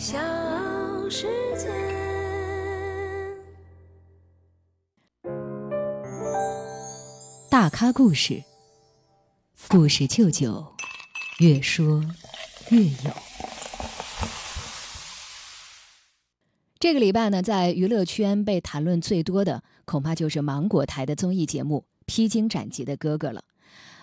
小世界。大咖故事，故事舅舅，越说越有。这个礼拜呢，在娱乐圈被谈论最多的，恐怕就是芒果台的综艺节目《披荆斩棘的哥哥》了。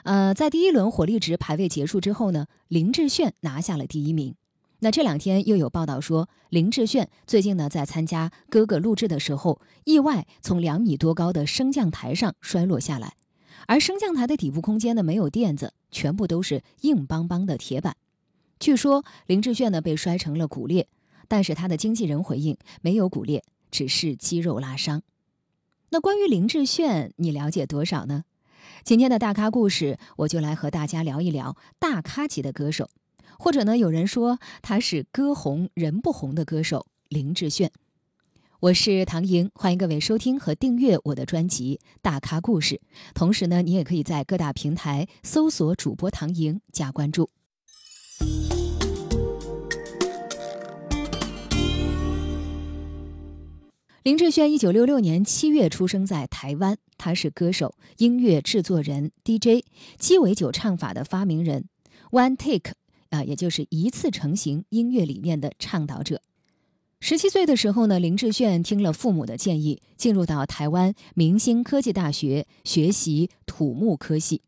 呃，在第一轮火力值排位结束之后呢，林志炫拿下了第一名。那这两天又有报道说，林志炫最近呢在参加《哥哥》录制的时候，意外从两米多高的升降台上摔落下来，而升降台的底部空间呢没有垫子，全部都是硬邦邦的铁板。据说林志炫呢被摔成了骨裂，但是他的经纪人回应没有骨裂，只是肌肉拉伤。那关于林志炫，你了解多少呢？今天的大咖故事，我就来和大家聊一聊大咖级的歌手。或者呢，有人说他是歌红人不红的歌手林志炫。我是唐莹，欢迎各位收听和订阅我的专辑《大咖故事》。同时呢，你也可以在各大平台搜索主播唐莹加关注。林志炫一九六六年七月出生在台湾，他是歌手、音乐制作人、DJ，鸡尾酒唱法的发明人，One Take。啊，也就是一次成型音乐理念的倡导者。十七岁的时候呢，林志炫听了父母的建议，进入到台湾明星科技大学学习土木科系。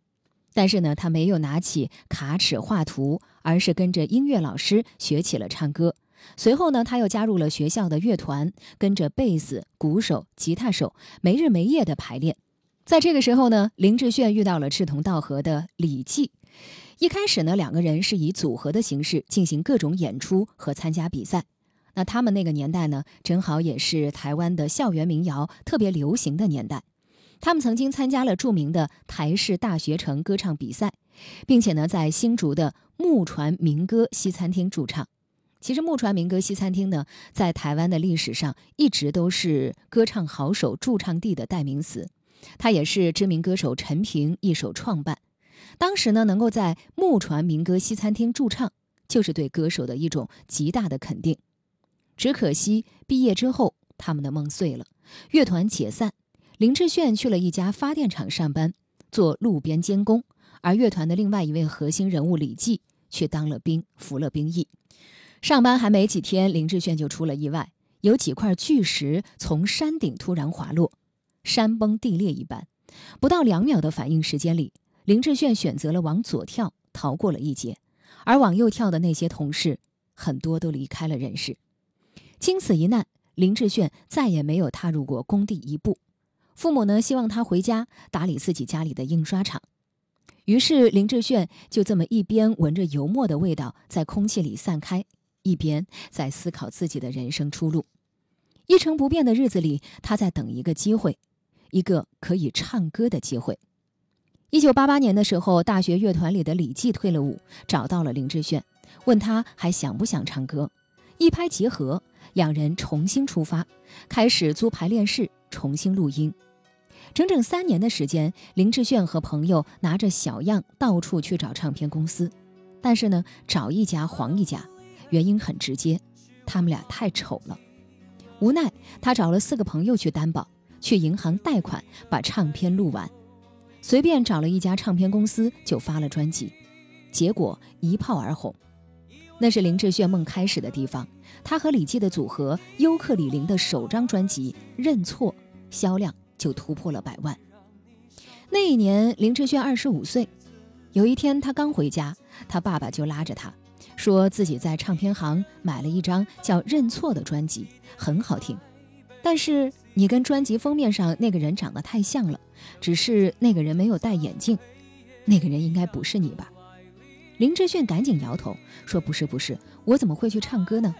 但是呢，他没有拿起卡尺画图，而是跟着音乐老师学起了唱歌。随后呢，他又加入了学校的乐团，跟着贝斯、鼓手、吉他手没日没夜的排练。在这个时候呢，林志炫遇到了志同道合的李记。一开始呢，两个人是以组合的形式进行各种演出和参加比赛。那他们那个年代呢，正好也是台湾的校园民谣特别流行的年代。他们曾经参加了著名的台式大学城歌唱比赛，并且呢，在新竹的木船民歌西餐厅驻唱。其实木船民歌西餐厅呢，在台湾的历史上一直都是歌唱好手驻唱地的代名词。它也是知名歌手陈平一手创办。当时呢，能够在木船民歌西餐厅驻唱，就是对歌手的一种极大的肯定。只可惜毕业之后，他们的梦碎了，乐团解散。林志炫去了一家发电厂上班，做路边监工，而乐团的另外一位核心人物李记却当了兵，服了兵役。上班还没几天，林志炫就出了意外，有几块巨石从山顶突然滑落，山崩地裂一般，不到两秒的反应时间里。林志炫选择了往左跳，逃过了一劫，而往右跳的那些同事，很多都离开了人世。经此一难，林志炫再也没有踏入过工地一步。父母呢，希望他回家打理自己家里的印刷厂。于是，林志炫就这么一边闻着油墨的味道在空气里散开，一边在思考自己的人生出路。一成不变的日子里，他在等一个机会，一个可以唱歌的机会。一九八八年的时候，大学乐团里的李记退了伍，找到了林志炫，问他还想不想唱歌。一拍即合，两人重新出发，开始租排练室重新录音。整整三年的时间，林志炫和朋友拿着小样到处去找唱片公司，但是呢，找一家黄一家，原因很直接，他们俩太丑了。无奈，他找了四个朋友去担保，去银行贷款把唱片录完。随便找了一家唱片公司就发了专辑，结果一炮而红。那是林志炫梦开始的地方。他和李记的组合优客李林的首张专辑《认错》销量就突破了百万。那一年林志炫二十五岁，有一天他刚回家，他爸爸就拉着他，说自己在唱片行买了一张叫《认错》的专辑，很好听。但是你跟专辑封面上那个人长得太像了，只是那个人没有戴眼镜，那个人应该不是你吧？林志炫赶紧摇头说：“不是，不是，我怎么会去唱歌呢？”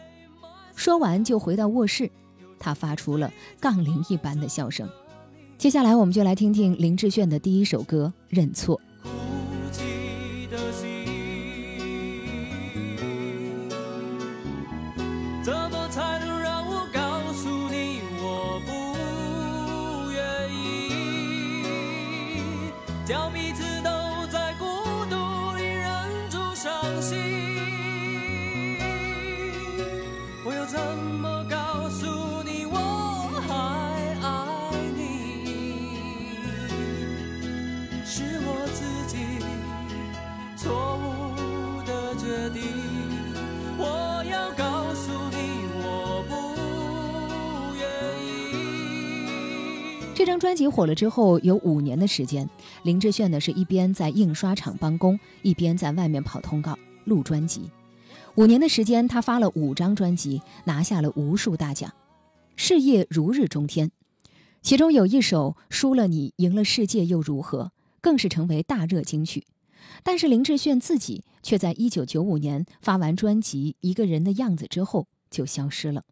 说完就回到卧室，他发出了杠铃一般的笑声。接下来我们就来听听林志炫的第一首歌《认错》。叫彼此都专辑火了之后，有五年的时间，林志炫呢是一边在印刷厂帮工，一边在外面跑通告录专辑。五年的时间，他发了五张专辑，拿下了无数大奖，事业如日中天。其中有一首《输了你，赢了世界又如何》，更是成为大热金曲。但是林志炫自己却在一九九五年发完专辑《一个人的样子》之后就消失了。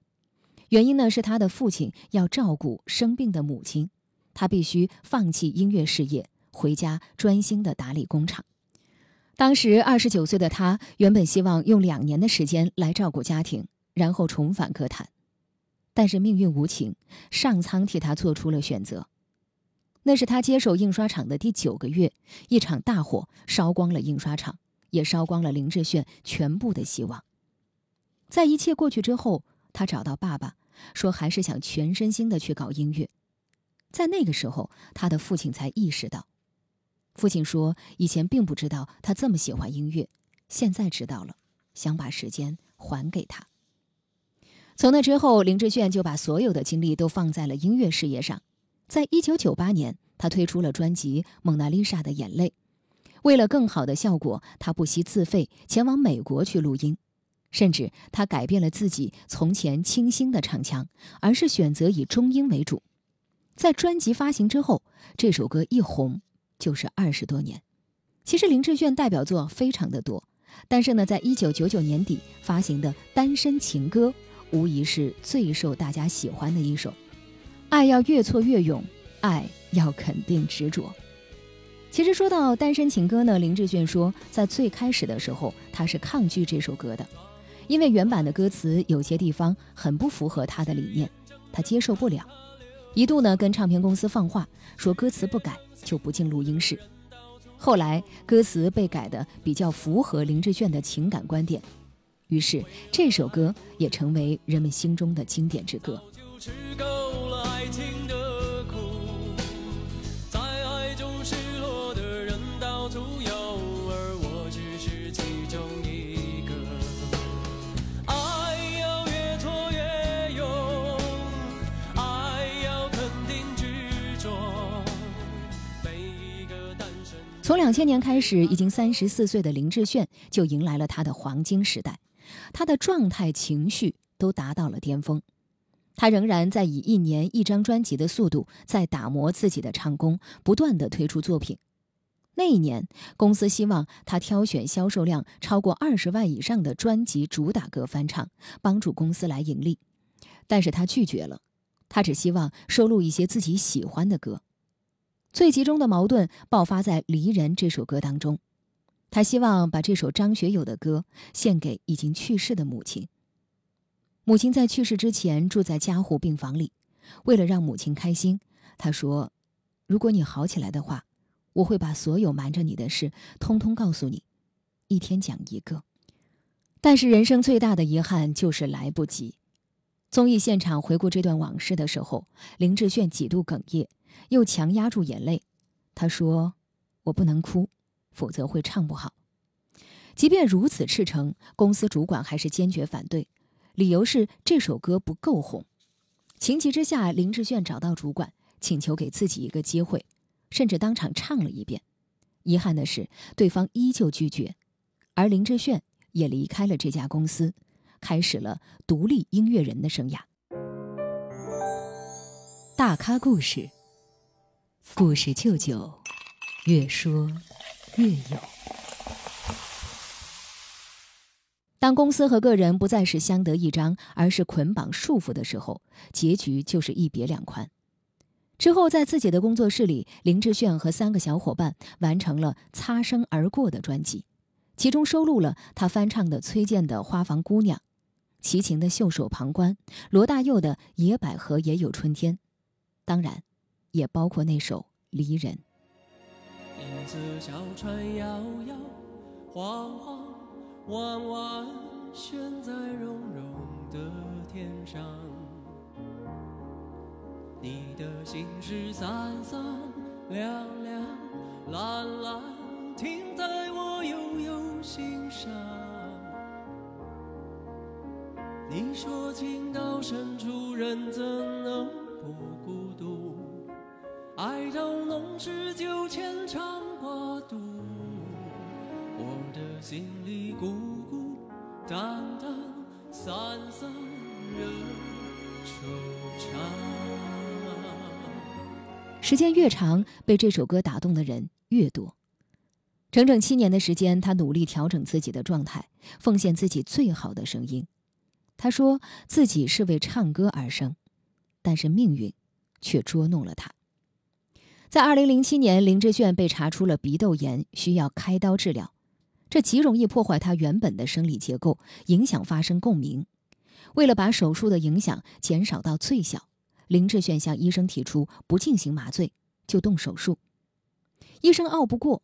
原因呢是他的父亲要照顾生病的母亲，他必须放弃音乐事业，回家专心的打理工厂。当时二十九岁的他原本希望用两年的时间来照顾家庭，然后重返歌坛，但是命运无情，上苍替他做出了选择。那是他接手印刷厂的第九个月，一场大火烧光了印刷厂，也烧光了林志炫全部的希望。在一切过去之后。他找到爸爸，说还是想全身心的去搞音乐。在那个时候，他的父亲才意识到。父亲说，以前并不知道他这么喜欢音乐，现在知道了，想把时间还给他。从那之后，林志炫就把所有的精力都放在了音乐事业上。在一九九八年，他推出了专辑《蒙娜丽莎的眼泪》。为了更好的效果，他不惜自费前往美国去录音。甚至他改变了自己从前清新的唱腔，而是选择以中音为主。在专辑发行之后，这首歌一红就是二十多年。其实林志炫代表作非常的多，但是呢，在一九九九年底发行的《单身情歌》，无疑是最受大家喜欢的一首。爱要越挫越勇，爱要肯定执着。其实说到《单身情歌》呢，林志炫说，在最开始的时候，他是抗拒这首歌的。因为原版的歌词有些地方很不符合他的理念，他接受不了，一度呢跟唱片公司放话说歌词不改就不进录音室。后来歌词被改的比较符合林志炫的情感观点，于是这首歌也成为人们心中的经典之歌。从两千年开始，已经三十四岁的林志炫就迎来了他的黄金时代，他的状态、情绪都达到了巅峰。他仍然在以一年一张专辑的速度在打磨自己的唱功，不断的推出作品。那一年，公司希望他挑选销售量超过二十万以上的专辑主打歌翻唱，帮助公司来盈利，但是他拒绝了，他只希望收录一些自己喜欢的歌。最集中的矛盾爆发在《离人》这首歌当中，他希望把这首张学友的歌献给已经去世的母亲。母亲在去世之前住在加护病房里，为了让母亲开心，他说：“如果你好起来的话，我会把所有瞒着你的事通通告诉你，一天讲一个。”但是人生最大的遗憾就是来不及。综艺现场回顾这段往事的时候，林志炫几度哽咽。又强压住眼泪，他说：“我不能哭，否则会唱不好。”即便如此赤诚，公司主管还是坚决反对，理由是这首歌不够红。情急之下，林志炫找到主管，请求给自己一个机会，甚至当场唱了一遍。遗憾的是，对方依旧拒绝，而林志炫也离开了这家公司，开始了独立音乐人的生涯。大咖故事。故事舅舅，越说越有。当公司和个人不再是相得益彰，而是捆绑束缚的时候，结局就是一别两宽。之后，在自己的工作室里，林志炫和三个小伙伴完成了《擦身而过》的专辑，其中收录了他翻唱的崔健的《花房姑娘》，齐秦的《袖手旁观》，罗大佑的《野百合也有春天》，当然。也包括那首《离人》。影子小船摇摇晃晃，弯弯悬在绒绒的天上。你的心事闪闪亮亮，蓝蓝停在我悠悠心上。你说情到深处人怎能不孤独？爱到浓时就牵肠挂肚，我的心里孤孤单单，散散惹惆怅。时间越长，被这首歌打动的人越多。整整七年的时间，他努力调整自己的状态，奉献自己最好的声音。他说自己是为唱歌而生，但是命运却捉弄了他。在二零零七年，林志炫被查出了鼻窦炎，需要开刀治疗。这极容易破坏他原本的生理结构，影响发声共鸣。为了把手术的影响减少到最小，林志炫向医生提出不进行麻醉就动手术。医生拗不过，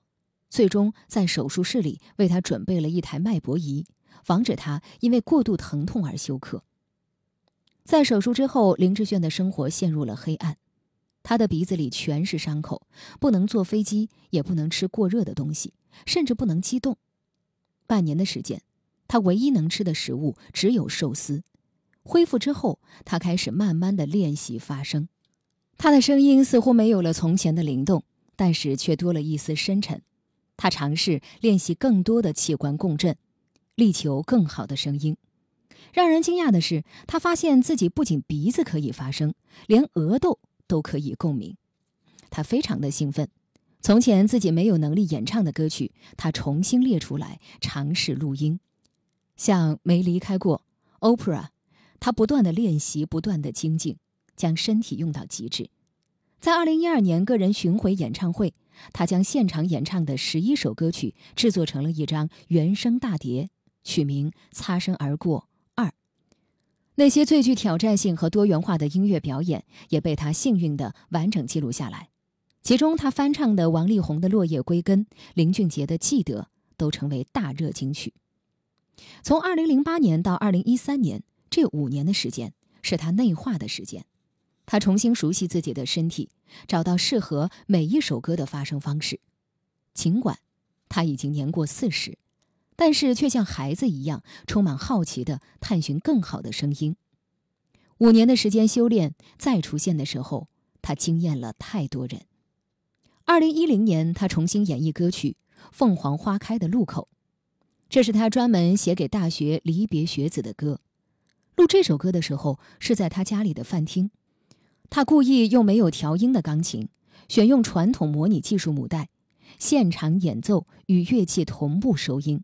最终在手术室里为他准备了一台脉搏仪，防止他因为过度疼痛而休克。在手术之后，林志炫的生活陷入了黑暗。他的鼻子里全是伤口，不能坐飞机，也不能吃过热的东西，甚至不能激动。半年的时间，他唯一能吃的食物只有寿司。恢复之后，他开始慢慢的练习发声。他的声音似乎没有了从前的灵动，但是却多了一丝深沉。他尝试练习更多的器官共振，力求更好的声音。让人惊讶的是，他发现自己不仅鼻子可以发声，连额窦。都可以共鸣，他非常的兴奋。从前自己没有能力演唱的歌曲，他重新列出来尝试录音。像没离开过 Opera，他不断的练习，不断的精进，将身体用到极致。在二零一二年个人巡回演唱会，他将现场演唱的十一首歌曲制作成了一张原声大碟，取名《擦身而过》。二那些最具挑战性和多元化的音乐表演也被他幸运地完整记录下来，其中他翻唱的王力宏的《落叶归根》、林俊杰的《记得》都成为大热金曲。从2008年到2013年这五年的时间，是他内化的时间，他重新熟悉自己的身体，找到适合每一首歌的发声方式。尽管他已经年过四十。但是却像孩子一样，充满好奇地探寻更好的声音。五年的时间修炼，再出现的时候，他惊艳了太多人。二零一零年，他重新演绎歌曲《凤凰花开的路口》，这是他专门写给大学离别学子的歌。录这首歌的时候，是在他家里的饭厅。他故意用没有调音的钢琴，选用传统模拟技术母带，现场演奏与乐器同步收音。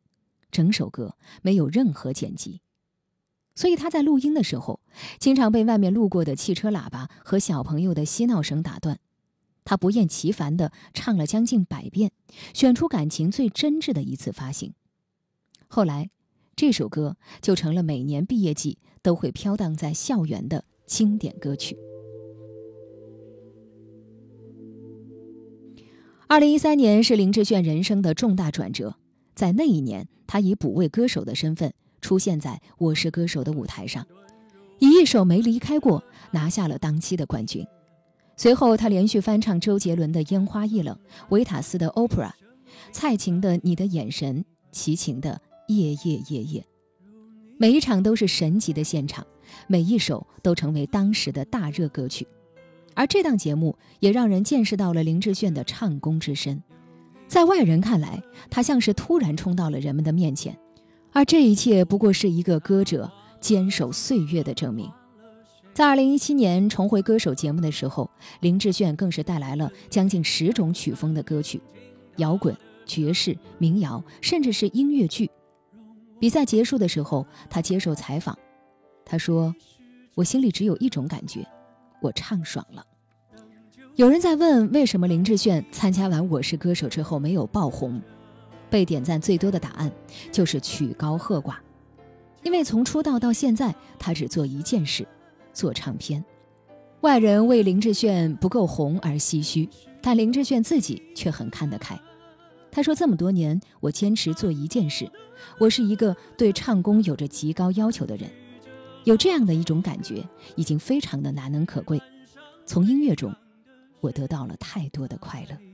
整首歌没有任何剪辑，所以他在录音的时候，经常被外面路过的汽车喇叭和小朋友的嬉闹声打断。他不厌其烦地唱了将近百遍，选出感情最真挚的一次发行。后来，这首歌就成了每年毕业季都会飘荡在校园的经典歌曲。二零一三年是林志炫人生的重大转折。在那一年，他以补位歌手的身份出现在《我是歌手》的舞台上，以一首《没离开过》拿下了当期的冠军。随后，他连续翻唱周杰伦的《烟花易冷》、维塔斯的《Opera》、蔡琴的《你的眼神》、齐秦的《夜夜夜夜》，每一场都是神级的现场，每一首都成为当时的大热歌曲。而这档节目也让人见识到了林志炫的唱功之深。在外人看来，他像是突然冲到了人们的面前，而这一切不过是一个歌者坚守岁月的证明。在二零一七年重回歌手节目的时候，林志炫更是带来了将近十种曲风的歌曲，摇滚、爵士、民谣，甚至是音乐剧。比赛结束的时候，他接受采访，他说：“我心里只有一种感觉，我唱爽了。”有人在问，为什么林志炫参加完《我是歌手》之后没有爆红？被点赞最多的答案就是曲高和寡。因为从出道到现在，他只做一件事，做唱片。外人为林志炫不够红而唏嘘，但林志炫自己却很看得开。他说：“这么多年，我坚持做一件事。我是一个对唱功有着极高要求的人，有这样的一种感觉，已经非常的难能可贵。从音乐中。”我得到了太多的快乐。